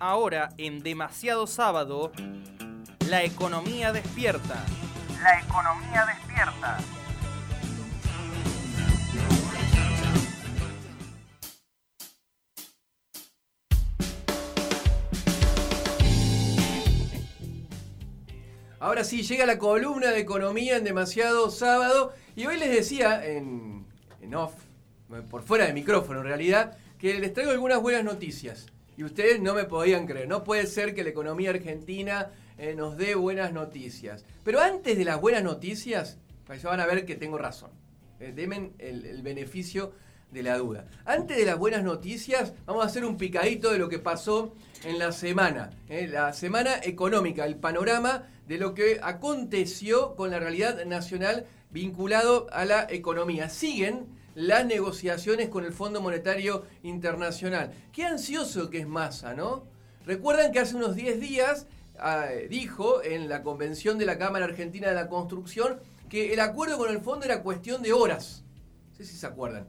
ahora en Demasiado Sábado, La economía despierta. La economía despierta. Ahora sí, llega la columna de economía en demasiado sábado. Y hoy les decía en, en off, por fuera de micrófono en realidad, que les traigo algunas buenas noticias. Y ustedes no me podían creer. No puede ser que la economía argentina eh, nos dé buenas noticias. Pero antes de las buenas noticias, pues ya van a ver que tengo razón. Eh, denme el, el beneficio de la duda. Antes de las buenas noticias, vamos a hacer un picadito de lo que pasó en la semana. ¿eh? La semana económica, el panorama de lo que aconteció con la realidad nacional vinculado a la economía. Siguen las negociaciones con el Fondo Monetario Internacional. Qué ansioso que es Massa, ¿no? Recuerdan que hace unos 10 días ah, dijo en la convención de la Cámara Argentina de la Construcción que el acuerdo con el fondo era cuestión de horas. No sé si se acuerdan.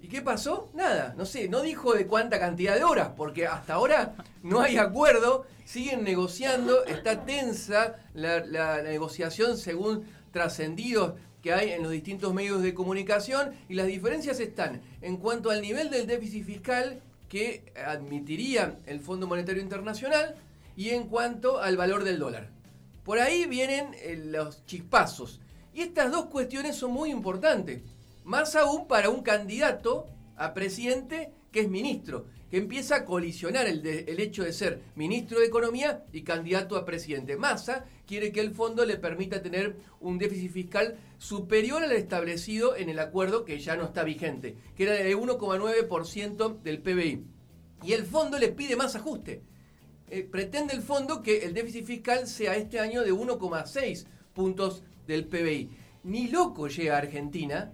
¿Y qué pasó? Nada, no sé, no dijo de cuánta cantidad de horas, porque hasta ahora no hay acuerdo, siguen negociando, está tensa la, la negociación según trascendidos que hay en los distintos medios de comunicación y las diferencias están en cuanto al nivel del déficit fiscal que admitiría el Fondo Monetario Internacional y en cuanto al valor del dólar. Por ahí vienen eh, los chispazos. Y estas dos cuestiones son muy importantes. Más aún para un candidato a presidente que es ministro, que empieza a colisionar el, el, hecho de ser ministro de Economía y candidato a presidente. Massa quiere que el fondo le permita tener un déficit fiscal superior al establecido en el acuerdo que ya no está vigente, que era de 1,9% del PBI. Y el fondo le pide más ajuste. Eh, pretende el fondo que el déficit fiscal sea este año de 1,6 puntos del PBI. Ni loco llega a Argentina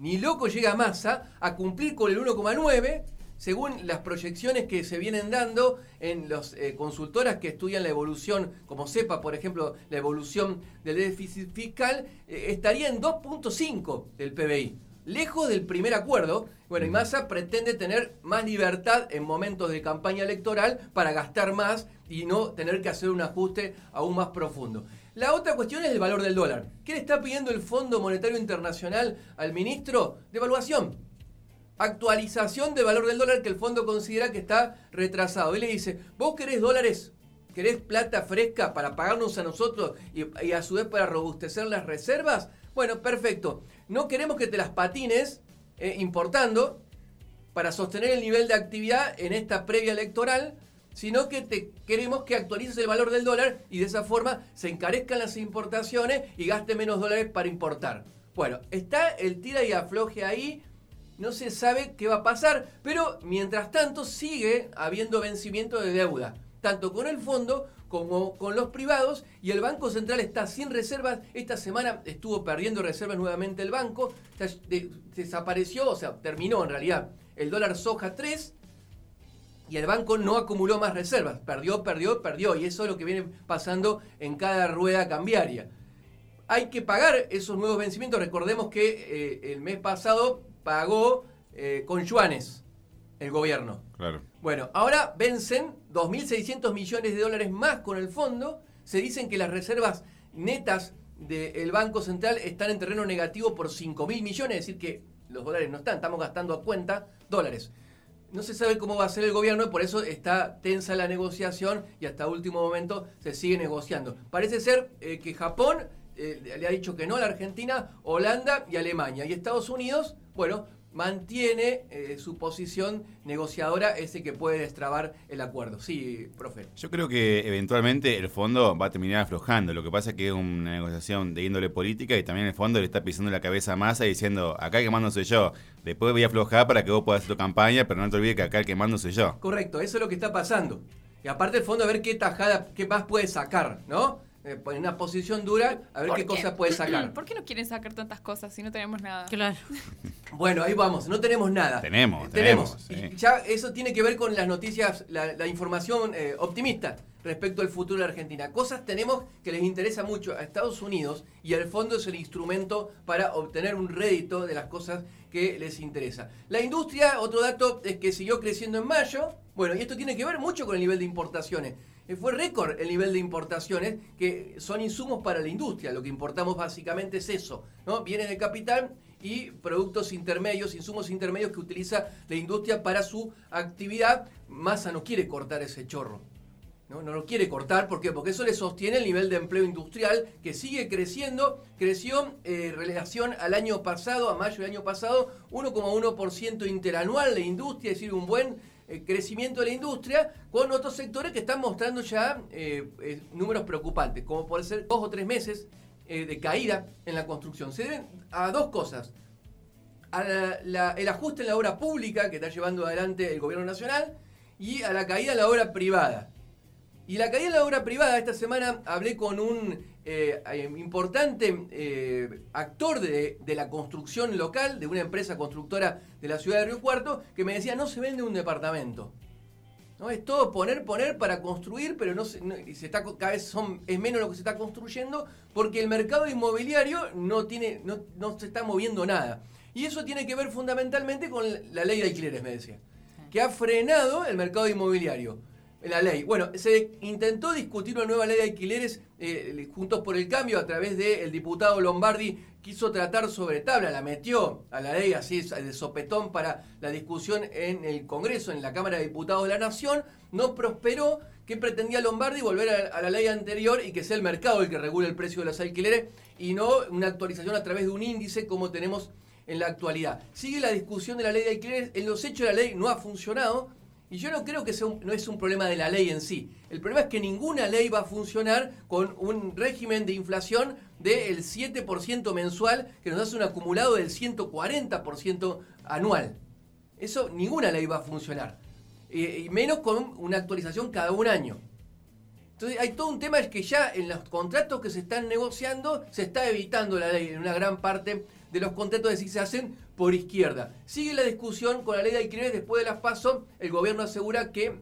ni loco llega Massa a cumplir con el 1,9 según las proyecciones que se vienen dando en las eh, consultoras que estudian la evolución, como sepa, por ejemplo, la evolución del déficit fiscal, eh, estaría en 2.5 del PBI. Lejos del primer acuerdo, bueno, y Massa pretende tener más libertad en momentos de campaña electoral para gastar más y no tener que hacer un ajuste aún más profundo. La otra cuestión es el valor del dólar. ¿Qué le está pidiendo el Fondo Monetario Internacional al ministro? Devaluación. Actualización del valor del dólar que el fondo considera que está retrasado. Él le dice, vos querés dólares, querés plata fresca para pagarnos a nosotros y, y a su vez para robustecer las reservas. Bueno, perfecto. No queremos que te las patines eh, importando para sostener el nivel de actividad en esta previa electoral sino que queremos que actualices el valor del dólar y de esa forma se encarezcan las importaciones y gaste menos dólares para importar. Bueno, está el tira y afloje ahí, no se sabe qué va a pasar, pero mientras tanto sigue habiendo vencimiento de deuda, tanto con el fondo como con los privados, y el Banco Central está sin reservas. Esta semana estuvo perdiendo reservas nuevamente el banco, desapareció, o sea, terminó en realidad el dólar soja 3 y el banco no acumuló más reservas. Perdió, perdió, perdió. Y eso es lo que viene pasando en cada rueda cambiaria. Hay que pagar esos nuevos vencimientos. Recordemos que eh, el mes pasado pagó eh, con yuanes el gobierno. Claro. Bueno, ahora vencen 2.600 millones de dólares más con el fondo. Se dicen que las reservas netas del Banco Central están en terreno negativo por 5.000 millones, es decir, que los dólares no están, estamos gastando a cuenta dólares no se sabe cómo va a ser el gobierno y por eso está tensa la negociación y hasta último momento se sigue negociando. Parece ser eh, que Japón eh, le ha dicho que no a la Argentina, Holanda y Alemania. Y Estados Unidos, bueno, mantiene eh, su posición negociadora, ese que puede destrabar el acuerdo. Sí, profe. Yo creo que eventualmente el fondo va a terminar aflojando. Lo que pasa es que es una negociación de índole política y también el fondo le está pisando la cabeza a Massa diciendo, acá el mando soy yo. Después voy a aflojar para que vos puedas hacer tu campaña, pero no te olvides que acá el que mando soy yo. Correcto, eso es lo que está pasando. Y aparte el fondo a ver qué tajada, qué más puede sacar, ¿no? Eh, en una posición dura, a ver qué, qué cosa puede sacar. ¿Por qué no quieren sacar tantas cosas si no tenemos nada? Claro. Bueno, ahí vamos, no tenemos nada. Tenemos, Eh, tenemos. tenemos, Y sí. ya eso tiene que ver con las noticias, la, la información eh, optimista respecto al futuro de Argentina. Cosas tenemos que les interesa mucho a Estados Unidos y el fondo es el instrumento para obtener un rédito de las cosas que les interesa. La industria, otro dato es que siguió creciendo en mayo. Bueno, y esto tiene que ver mucho con el nivel de importaciones. Eh, Fue récord el nivel de importaciones, que son insumos para la industria. Lo que importamos básicamente es eso, ¿no? Bienes de capital y productos intermedios, insumos intermedios que utiliza la industria para su actividad. Massa no quiere cortar ese chorro. ¿no? no lo quiere cortar, ¿por qué? Porque eso le sostiene el nivel de empleo industrial que sigue creciendo, creció eh, en relación al año pasado, a mayo del año pasado, 1,1% interanual de industria, es decir, un buen eh, crecimiento de la industria, con otros sectores que están mostrando ya eh, eh, números preocupantes, como puede ser dos o tres meses de caída en la construcción. Se deben a dos cosas. A la- el ajuste en la obra pública que está llevando adelante el gobierno nacional y a la caída en la obra privada. Y la caída en la obra privada, esta semana hablé con un eh, eh, importante eh, actor de, de la construcción local, de una empresa constructora de la ciudad de Río Cuarto, que me decía, no se vende un departamento. ¿no? Es todo poner, poner para construir, pero no se, no- y se está, cada vez son, es menos lo que se está construyendo, porque el mercado inmobiliario no, tiene, no, no se está moviendo nada. Y eso tiene que ver fundamentalmente con la ley de alquileres, me decía, que ha frenado el mercado inmobiliario. La ley. Bueno, se intentó discutir una nueva ley de alquileres eh, juntos por el cambio a través del diputado Lombardi. Quiso tratar sobre tabla, la metió a la ley así de sopetón para la discusión en el Congreso, en la Cámara de Diputados de la Nación. No prosperó. ¿Qué pretendía Lombardi? Volver a, a la ley anterior y que sea el mercado el que regule el precio de los alquileres y no una actualización a través de un índice como tenemos en la actualidad. Sigue la discusión de la ley de alquileres. En los hechos la ley no ha funcionado. Y yo no creo que sea no es un problema de la ley en sí. El problema es que ninguna ley va a funcionar con un régimen de inflación del 7% mensual que nos hace un acumulado del 140% anual. Eso ninguna ley va a funcionar. Eh, y menos con una actualización cada un año. Entonces hay todo un tema es que ya en los contratos que se están negociando se está evitando la ley en una gran parte de los contratos, es decir, se hacen por izquierda. Sigue la discusión con la ley de alquileres después de las PASO, el gobierno asegura que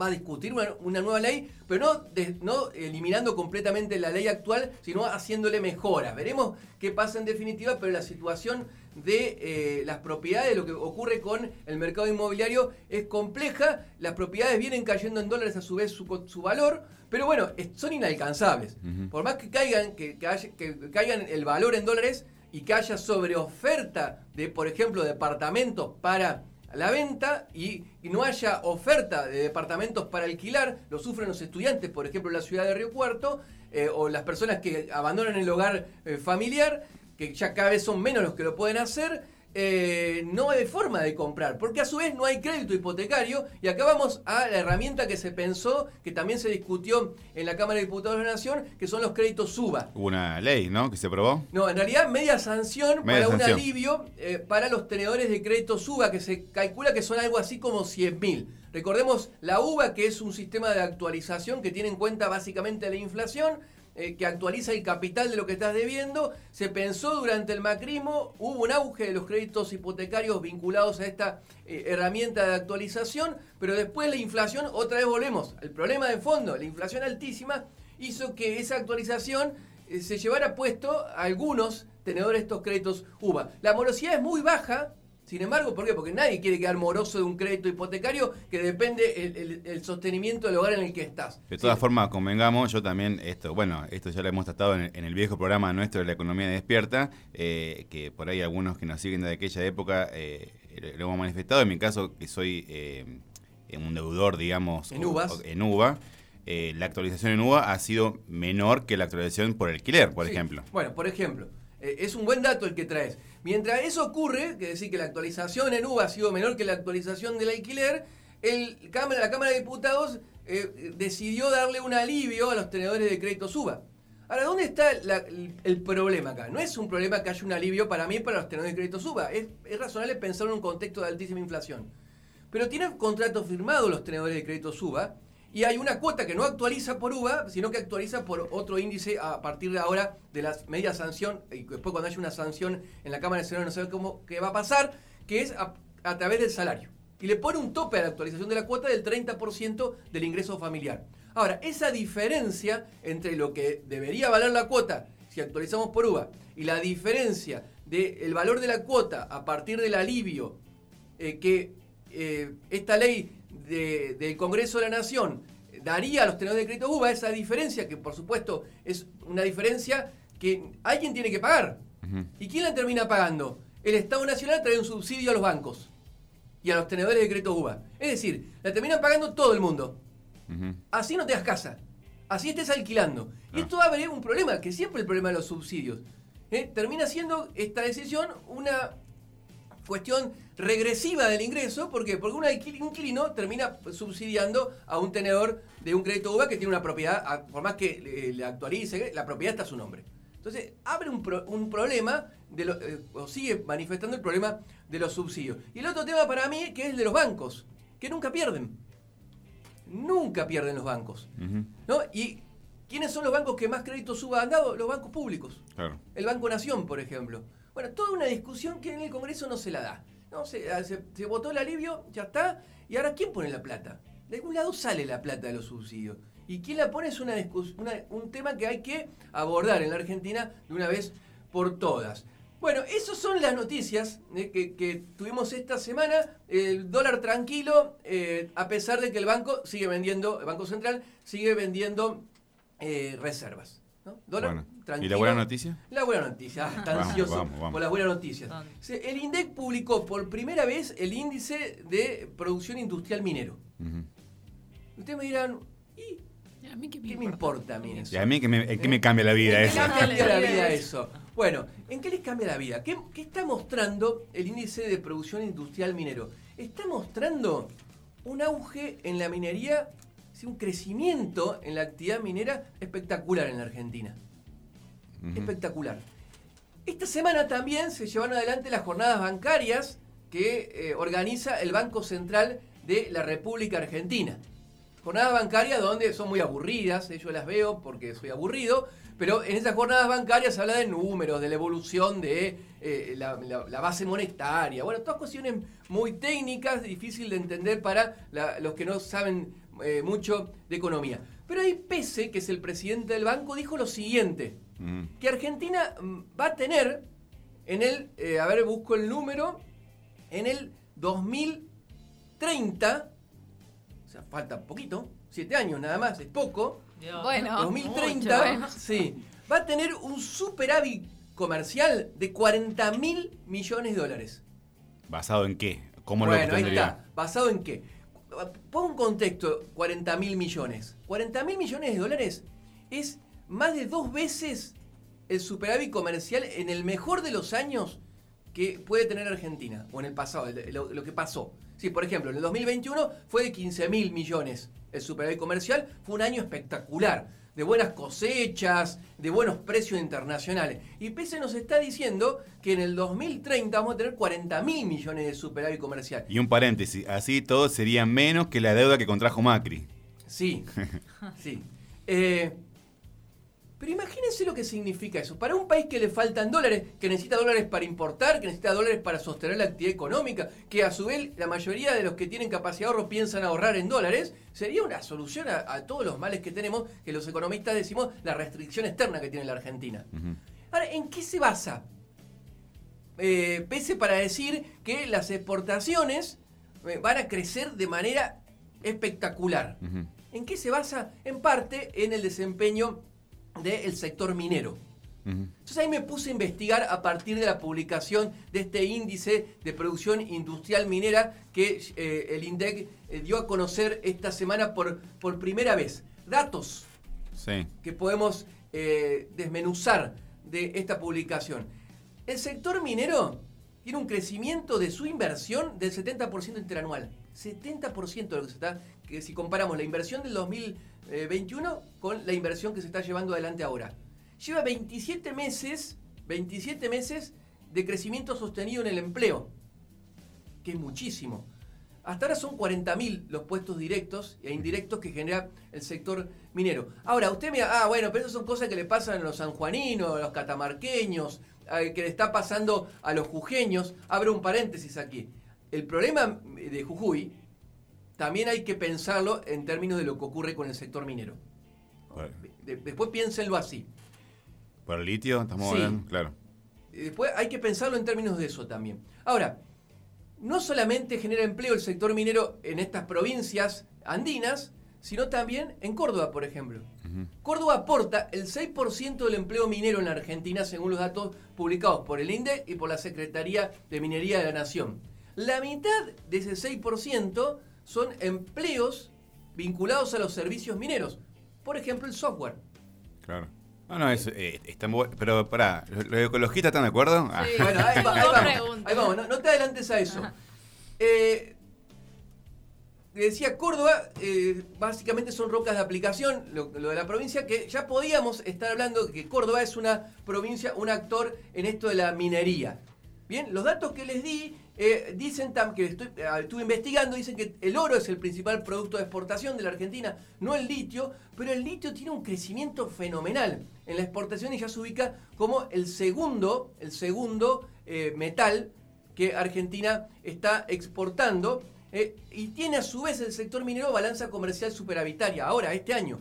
va a discutir una, una nueva ley, pero no, de- no eliminando completamente la ley actual, sino haciéndole mejoras. Veremos qué pasa en definitiva, pero la situación de eh, las propiedades, lo que ocurre con el mercado inmobiliario es compleja, las propiedades vienen cayendo en dólares a su vez su, valor, pero bueno, son inalcanzables. Por más que caigan, que, que haya- que caigan el valor en dólares y que haya sobre oferta de, por ejemplo, departamentos para la venta y, y no haya oferta de departamentos para alquilar, lo sufren los estudiantes, por ejemplo, en la ciudad de Río Cuarto, eh, o las personas que abandonan el hogar eh, familiar, que ya cada vez son menos los que lo pueden hacer, eh, no hay forma de comprar, porque a su vez no hay crédito hipotecario, y acá vamos a la herramienta que se pensó, que también se discutió en la Cámara de Diputados de la Nación, que son los créditos SUBA. Hubo una ley, ¿no? Que se aprobó. No, en realidad media sanción Media para un alivio eh, para los tenedores de crédito SUBA, que se calcula que son algo así como 100 mil. Recordemos la UBA, que es un sistema de actualización que tiene en cuenta básicamente la inflación, eh, que actualiza el capital de lo que estás debiendo. Se pensó durante el macrismo, hubo un auge de los créditos hipotecarios vinculados a esta eh, herramienta de actualización, pero después la inflación, otra vez volvemos al problema de fondo, la inflación altísima hizo que esa actualización eh, se llevara puesto a algunos tenedores de estos créditos UBA. La morosidad es muy baja, sin embargo, ¿por qué? Porque nadie quiere quedar moroso de un crédito hipotecario que depende el, el- el sostenimiento del hogar en el que estás. De todas Sí. formas, convengamos, yo también, esto, bueno, esto ya lo hemos tratado en el, en el viejo programa nuestro de la economía despierta, eh, que por ahí algunos que nos siguen de aquella época eh, lo hemos manifestado. En mi caso, que soy eh, un deudor, digamos, En uvas. o- en UVA, eh, la actualización en UVA ha sido menor que la actualización por alquiler, por Sí. ejemplo. Bueno, por ejemplo, es un buen dato el que traes. Mientras eso ocurre, que decir que la actualización en UBA ha sido menor que la actualización del alquiler, la Cámara de Diputados eh, decidió darle un alivio a los tenedores de crédito UBA. Ahora, ¿dónde está el, problema acá? No es un problema que haya un alivio para mí para los tenedores de crédito UBA. Es, es razonable pensar en un contexto de altísima inflación. Pero tienen contrato firmado los tenedores de crédito UBA y hay una cuota que no actualiza por UVA, sino que actualiza por otro índice a partir de ahora de la media sanción, y después cuando haya una sanción en la Cámara de Senado no sabe cómo qué va a pasar, que es a, través del salario. Y le pone un tope a la actualización de la cuota del 30% del ingreso familiar. Ahora, esa diferencia entre lo que debería valer la cuota si actualizamos por UVA y la diferencia del valor de la cuota a partir del alivio eh, que eh, esta ley de- del Congreso de la Nación daría a los tenedores de crédito UBA, esa diferencia, que por supuesto es una diferencia que alguien tiene que pagar. ¿Y quién la termina pagando? El Estado Nacional trae un subsidio a los bancos y a los tenedores de crédito UBA. Es decir, la terminan pagando todo el mundo. Así no te das casa. Así estés alquilando. Y Ah. esto abre un problema, que siempre el problema de los subsidios. ¿eh? Termina siendo esta decisión una cuestión regresiva del ingreso. ¿Por qué? Porque un inquilino termina subsidiando a un tenedor de un crédito UBA que tiene una propiedad, por más que le, actualice, la propiedad está a su nombre. Entonces, abre un, pro- un problema, de lo- eh, o sigue manifestando el problema de los subsidios. Y el otro tema para mí, que es el de los bancos, que nunca pierden. Nunca pierden los bancos. ¿no? ¿Y quiénes son los bancos que más créditos suba han dado? Los bancos públicos. Claro. El Banco Nación, por ejemplo. Bueno, toda una discusión que en el Congreso no se la da. No, se, ah, se, se votó el alivio, ya está. ¿Y ahora quién pone la plata? De algún lado sale la plata de los subsidios. Y quién la pone es una una- un tema que hay que abordar en la Argentina de una vez por todas. Bueno, esas son las noticias eh, que, que tuvimos esta semana. El dólar tranquilo, eh, a pesar de que el banco sigue vendiendo, el Banco Central sigue vendiendo eh, reservas. ¿No? Dólar Bueno. ¿Y tranquilo. la buena noticia? La buena noticia, ah, está Vamos, ansioso vamos, vamos. por las buenas noticias. El INDEC publicó por primera vez el índice de producción industrial minero. Ujú. Ustedes me dirán, ¿y A mí qué me, qué me importa a mí eso? Y a mí que me, que me cambia la vida ¿En eso. qué les cambia la vida eso? Bueno, ¿en qué les cambia la vida? ¿Qué, qué está mostrando el índice de producción industrial minero? Está mostrando un auge en la minería, sí, un crecimiento en la actividad minera espectacular en la Argentina. Espectacular. Esta semana también se llevaron adelante las jornadas bancarias que eh, organiza el Banco Central de la República Argentina. Jornadas bancarias donde son muy aburridas, eh, yo las veo porque soy aburrido, pero en esas jornadas bancarias se habla de números, de la evolución de eh, la, la- la base monetaria, bueno, todas cuestiones muy técnicas, difícil de entender para la- los que no saben eh, mucho de economía. Pero ahí Pese, que es el presidente del banco, dijo lo siguiente, Ujú. que Argentina mm, va a tener en el, eh, a ver, busco el número, en el 2030, o sea, falta poquito, siete años nada más, es poco, Bueno, 2030, mucho, bueno. sí, va a tener un superávit comercial de 40 mil millones de dólares. ¿Basado en qué? ¿Cómo lo Bueno, ahí está. ¿Basado en qué? Pongo un contexto, 40 mil millones. 40 mil millones de dólares es más de dos veces el superávit comercial en el mejor de los años que puede tener Argentina, o en el pasado, lo, lo que pasó. Sí, por ejemplo, en el 2021 fue de 15 mil millones el superávit comercial, fue un año espectacular, de buenas cosechas, de buenos precios internacionales. Y Pese nos está diciendo que en el 2030 vamos a tener 40 mil millones de superávit comercial. Y un paréntesis, así todo sería menos que la deuda que contrajo Macri. Sí, sí. Eh, pero imagínense lo que significa eso. Para un país que le faltan dólares, que necesita dólares para importar, que necesita dólares para sostener la actividad económica, que a su vez la mayoría de los que tienen capacidad de ahorro piensan ahorrar en dólares, sería una solución a, a todos los males que tenemos, que los economistas decimos la restricción externa que tiene la Argentina. Ahora, ¿en qué se basa? Eh, pese para decir que las exportaciones eh, van a crecer de manera espectacular. ¿En qué se basa? En parte en el desempeño del sector minero. Entonces ahí me puse a investigar a partir de la publicación de este índice de producción industrial minera que eh, el INDEC eh, dio a conocer esta semana por, por primera vez. Datos Sí. que podemos eh, desmenuzar de esta publicación. El sector minero tiene un crecimiento de su inversión del 70% interanual. 70% de lo que se está, que si comparamos la inversión del 2021 con la inversión que se está llevando adelante ahora. Lleva 27 meses, 27 meses de crecimiento sostenido en el empleo, que es muchísimo. Hasta ahora son 40.000 los puestos directos e indirectos que genera el sector minero. Ahora, usted me ah, bueno, pero esas son cosas que le pasan a los sanjuaninos, a los catamarqueños, eh, que le está pasando a los jujeños. Abro un paréntesis aquí. El problema de Jujuy también hay que pensarlo en términos de lo que ocurre con el sector minero. Bueno. De- después piénsenlo así. ¿Por el litio? Estamos Sí. hablando, claro. después hay que pensarlo en términos de eso también. Ahora, no solamente genera empleo el sector minero en estas provincias andinas, sino también en Córdoba, por ejemplo. Córdoba aporta el 6% del empleo minero en la Argentina, según los datos publicados por el INDE y por la Secretaría de Minería de la Nación. La mitad de ese 6% son empleos vinculados a los servicios mineros. Por ejemplo, el software. Claro. No, no, es, eh, está muy bueno. Pero pará, ¿los los ecologistas están de acuerdo? Ah. Sí. Bueno, ahí, va- ahí vamos. Ahí vamos, no, no te adelantes a eso. Eh, decía Córdoba, eh, básicamente son rocas de aplicación, lo, lo de la provincia, que ya podíamos estar hablando de que Córdoba es una provincia, un actor en esto de la minería. Bien, los datos que les di eh, dicen que eh, estuve investigando, dicen que el oro es el principal producto de exportación de la Argentina, no el litio, pero el litio tiene un crecimiento fenomenal en la exportación y ya se ubica como el segundo, el segundo eh, metal que Argentina está exportando y tiene a su vez el sector minero balanza comercial superavitaria, ahora, este año.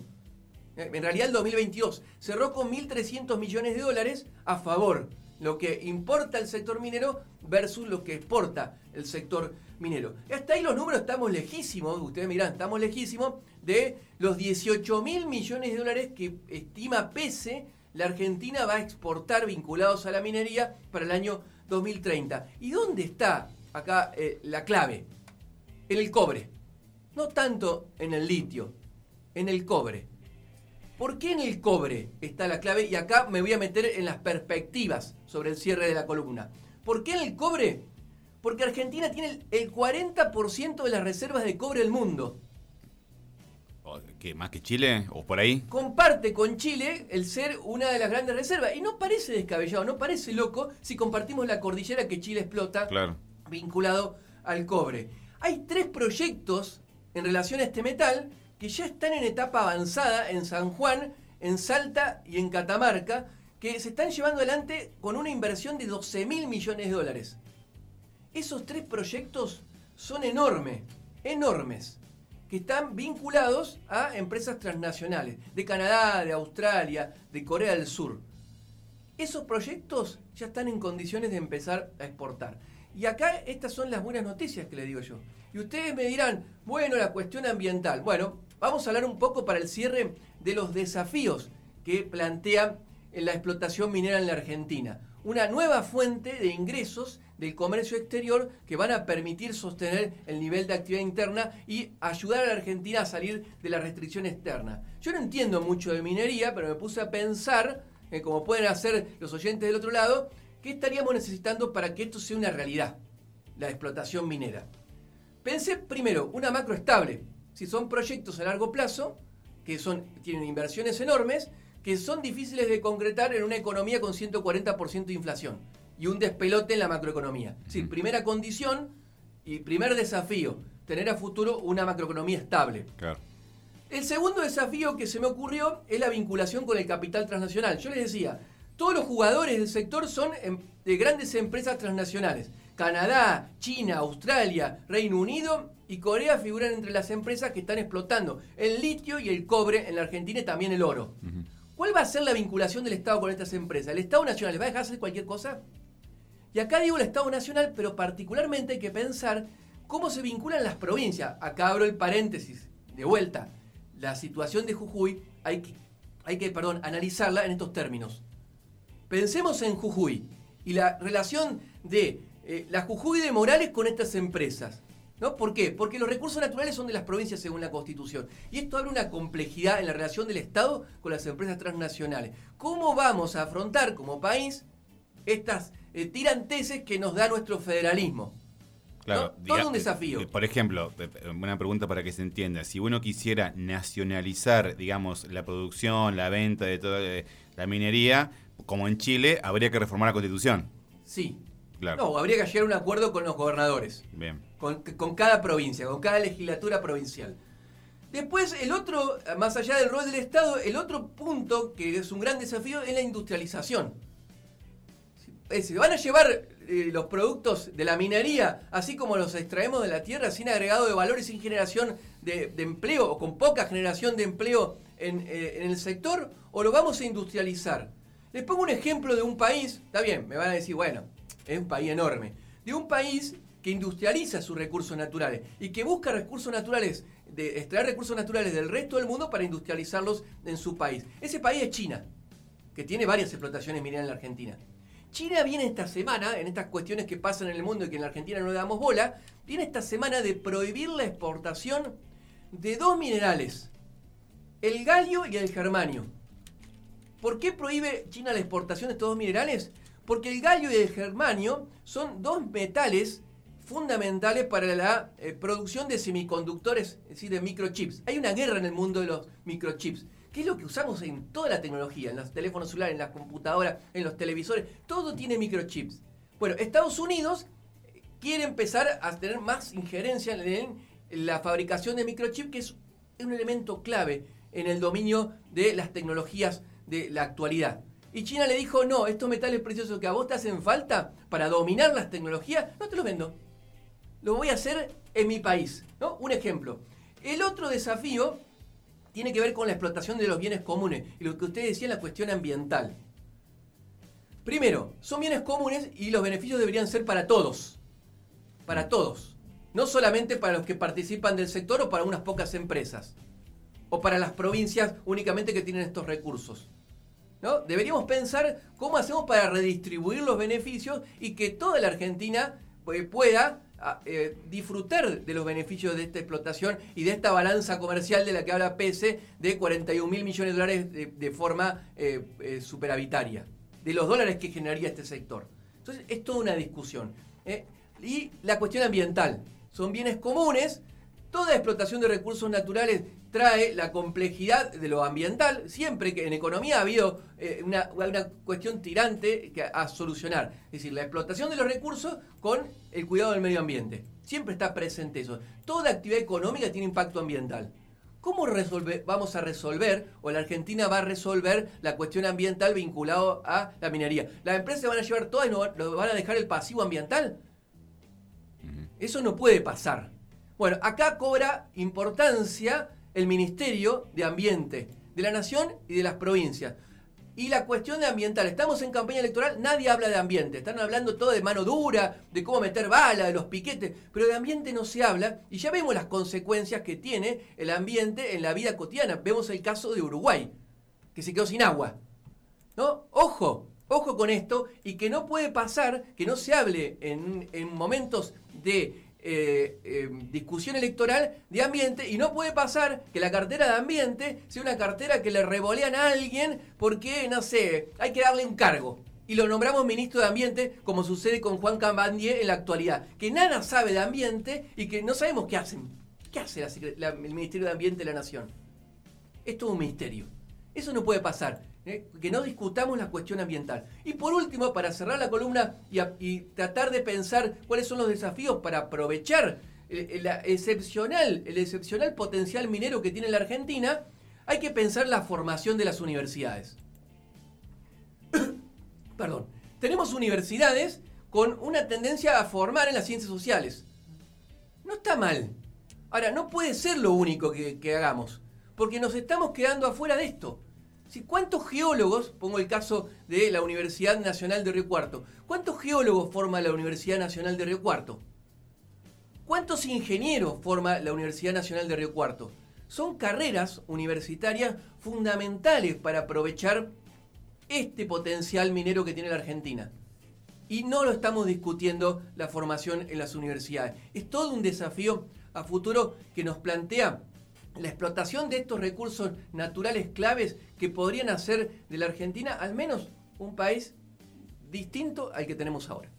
En realidad el 2022 cerró con 1.300 millones de dólares a favor, lo que importa el sector minero versus lo que exporta el sector minero. Hasta ahí los números estamos lejísimos, ustedes mirán, estamos lejísimos de los 18 mil millones de dólares que estima PESE la Argentina va a exportar vinculados a la minería para el año 2030. ¿Y dónde está acá eh, la clave? En el cobre. No tanto en el litio, en el cobre. ¿Por qué en el cobre está la clave? Y acá me voy a meter en las perspectivas sobre el cierre de la columna. ¿Por qué en el cobre? Porque Argentina tiene el el 40% de las reservas de cobre del mundo. ¿O ¿Qué, ¿Más que Chile? ¿O por ahí? Comparte con Chile el ser una de las grandes reservas. Y no parece descabellado, no parece loco si compartimos la cordillera que Chile explota Claro. vinculado al cobre. Hay tres proyectos en relación a este metal que ya están en etapa avanzada en San Juan, en Salta y en Catamarca, que se están llevando adelante con una inversión de 12 mil millones de dólares. Esos tres proyectos son enormes, enormes, que están vinculados a empresas transnacionales, de Canadá, de Australia, de Corea del Sur. Esos proyectos ya están en condiciones de empezar a exportar. Y acá estas son las buenas noticias que le digo yo. Y ustedes me dirán, bueno, la cuestión ambiental. Bueno, vamos a hablar un poco para el cierre de los desafíos que plantea la explotación minera en la Argentina. Una nueva fuente de ingresos del comercio exterior que van a permitir sostener el nivel de actividad interna y ayudar a la Argentina a salir de la restricción externa. Yo no entiendo mucho de minería, pero me puse a pensar, eh, como pueden hacer los oyentes del otro lado, ¿qué estaríamos necesitando para que esto sea una realidad? La explotación minera. Pensé primero, una macro estable. Si son proyectos a largo plazo, que son, tienen inversiones enormes, que son difíciles de concretar en una economía con 140% de inflación y un despelote en la macroeconomía. Es decir, primera condición y primer desafío, tener a futuro una macroeconomía estable. Claro. El segundo desafío que se me ocurrió es la vinculación con el capital transnacional. Yo les decía, todos los jugadores del sector son em- de grandes empresas transnacionales. Canadá, China, Australia, Reino Unido y Corea figuran entre las empresas que están explotando el litio y el cobre en la Argentina y también el oro. ¿Cuál va a ser la vinculación del Estado con estas empresas? ¿El Estado Nacional les va a dejar hacer cualquier cosa? Y acá digo el Estado Nacional, pero particularmente hay que pensar cómo se vinculan las provincias. Acá abro el paréntesis, de vuelta. La situación de Jujuy hay que, hay que perdón, analizarla en estos términos. Pensemos en Jujuy y la relación de eh, la Jujuy de Morales con estas empresas. ¿No? ¿Por qué? Porque los recursos naturales son de las provincias según la Constitución. Y esto abre una complejidad en la relación del Estado con las empresas transnacionales. ¿Cómo vamos a afrontar como país estas eh, tiranteses que nos da nuestro federalismo? Claro, ¿No? Todo un desafío. eh, Por ejemplo, eh, eh, una pregunta para que se entienda. Si uno quisiera nacionalizar, digamos, la producción, la venta de toda eh, la minería, como en Chile, habría que reformar la constitución. Sí. Claro. No, habría que llegar a un acuerdo con los gobernadores. Bien. con, con cada provincia, con cada legislatura provincial. Después, el otro, más allá del rol del Estado, el otro punto que es un gran desafío es la industrialización. Es decir, van a llevar eh, los productos de la minería, así como los extraemos de la tierra, sin agregado de valor y sin generación de, de empleo, o con poca generación de empleo en, eh, en el sector, o lo vamos a industrializar. Les pongo un ejemplo de un país, está bien, me van a decir, bueno, es un país enorme, de un país que industrializa sus recursos naturales y que busca recursos naturales, de extraer recursos naturales del resto del mundo para industrializarlos en su país. Ese país es China, que tiene varias explotaciones mineras en la Argentina. China viene esta semana, en estas cuestiones que pasan en el mundo y que en la Argentina no le damos bola, viene esta semana de prohibir la exportación de dos minerales, el galio y el germanio. ¿Por qué prohíbe China la exportación de estos dos minerales? Porque el galio y el germanio son dos metales fundamentales para la eh, producción de semiconductores, es decir, de microchips. Hay una guerra en el mundo de los microchips, que es lo que usamos en toda la tecnología, en los teléfonos celulares, en las computadoras, en los televisores, todo tiene microchips. Bueno, Estados Unidos quiere empezar a tener más injerencia en la fabricación de microchips, que es un elemento clave en el dominio de las tecnologías de la actualidad. Y China le dijo, no, estos metales preciosos que a vos te hacen falta para dominar las tecnologías, no te los vendo. Lo voy a hacer en mi país. ¿no? Un ejemplo. El otro desafío tiene que ver con la explotación de los bienes comunes y lo que usted decía en la cuestión ambiental. Primero, son bienes comunes y los beneficios deberían ser para todos. Para todos. No solamente para los que participan del sector o para unas pocas empresas. O para las provincias únicamente que tienen estos recursos. Deberíamos pensar cómo hacemos para redistribuir los beneficios y que toda la Argentina pues, pueda eh, disfrutar de los beneficios de esta explotación y de esta balanza comercial de la que habla PESE de 41 mil millones de dólares de, forma eh, eh, superavitaria, de los dólares que generaría este sector. Entonces, es toda una discusión. Y la cuestión ambiental. Son bienes comunes, toda explotación de recursos naturales trae la complejidad de lo ambiental, siempre que en economía ha habido eh, una, cuestión tirante que, a solucionar. Es decir, la explotación de los recursos con el cuidado del medio ambiente. Siempre está presente eso. Toda actividad económica tiene impacto ambiental. ¿Cómo vamos a resolver, o la Argentina va a resolver la cuestión ambiental vinculado a la minería? ¿Las empresas van a llevar todas y no van a dejar el pasivo ambiental? Eso no puede pasar. Bueno, acá cobra importancia el Ministerio de Ambiente de la Nación y de las provincias. Y la cuestión de ambiental, estamos en campaña electoral, nadie habla de ambiente, están hablando todo de mano dura, de cómo meter bala, de los piquetes, pero de ambiente no se habla y ya vemos las consecuencias que tiene el ambiente en la vida cotidiana. Vemos el caso de Uruguay, que se quedó sin agua. ¿No? Ojo, ojo con esto y que no puede pasar que no se hable en, en momentos de eh, eh, discusión electoral de ambiente y no puede pasar que la cartera de ambiente sea una cartera que le revolean a alguien porque, no sé, hay que darle un cargo. Y lo nombramos ministro de Ambiente, como sucede con Juan Cambandier en la actualidad, que nada sabe de ambiente y que no sabemos qué hacen. ¿Qué hace el Ministerio de Ambiente de la Nación? Es todo un misterio. Eso no puede pasar. ¿Eh? que no discutamos la cuestión ambiental. Y por último, para cerrar la columna y, tratar de pensar cuáles son los desafíos para aprovechar el, excepcional, el excepcional potencial minero que tiene la Argentina, hay que pensar la formación de las universidades. Perdón. Tenemos universidades con una tendencia a formar en las ciencias sociales. No está mal. Ahora, no puede ser lo único que, que hagamos, porque nos estamos quedando afuera de esto. ¿Cuántos geólogos, pongo el caso de la Universidad Nacional de Río Cuarto, cuántos geólogos forma la Universidad Nacional de Río Cuarto? ¿Cuántos ingenieros forma la Universidad Nacional de Río Cuarto? Son carreras universitarias fundamentales para aprovechar este potencial minero que tiene la Argentina. Y no lo estamos discutiendo la formación en las universidades. Es todo un desafío a futuro que nos plantea la explotación de estos recursos naturales claves que podrían hacer de la Argentina al menos un país distinto al que tenemos ahora.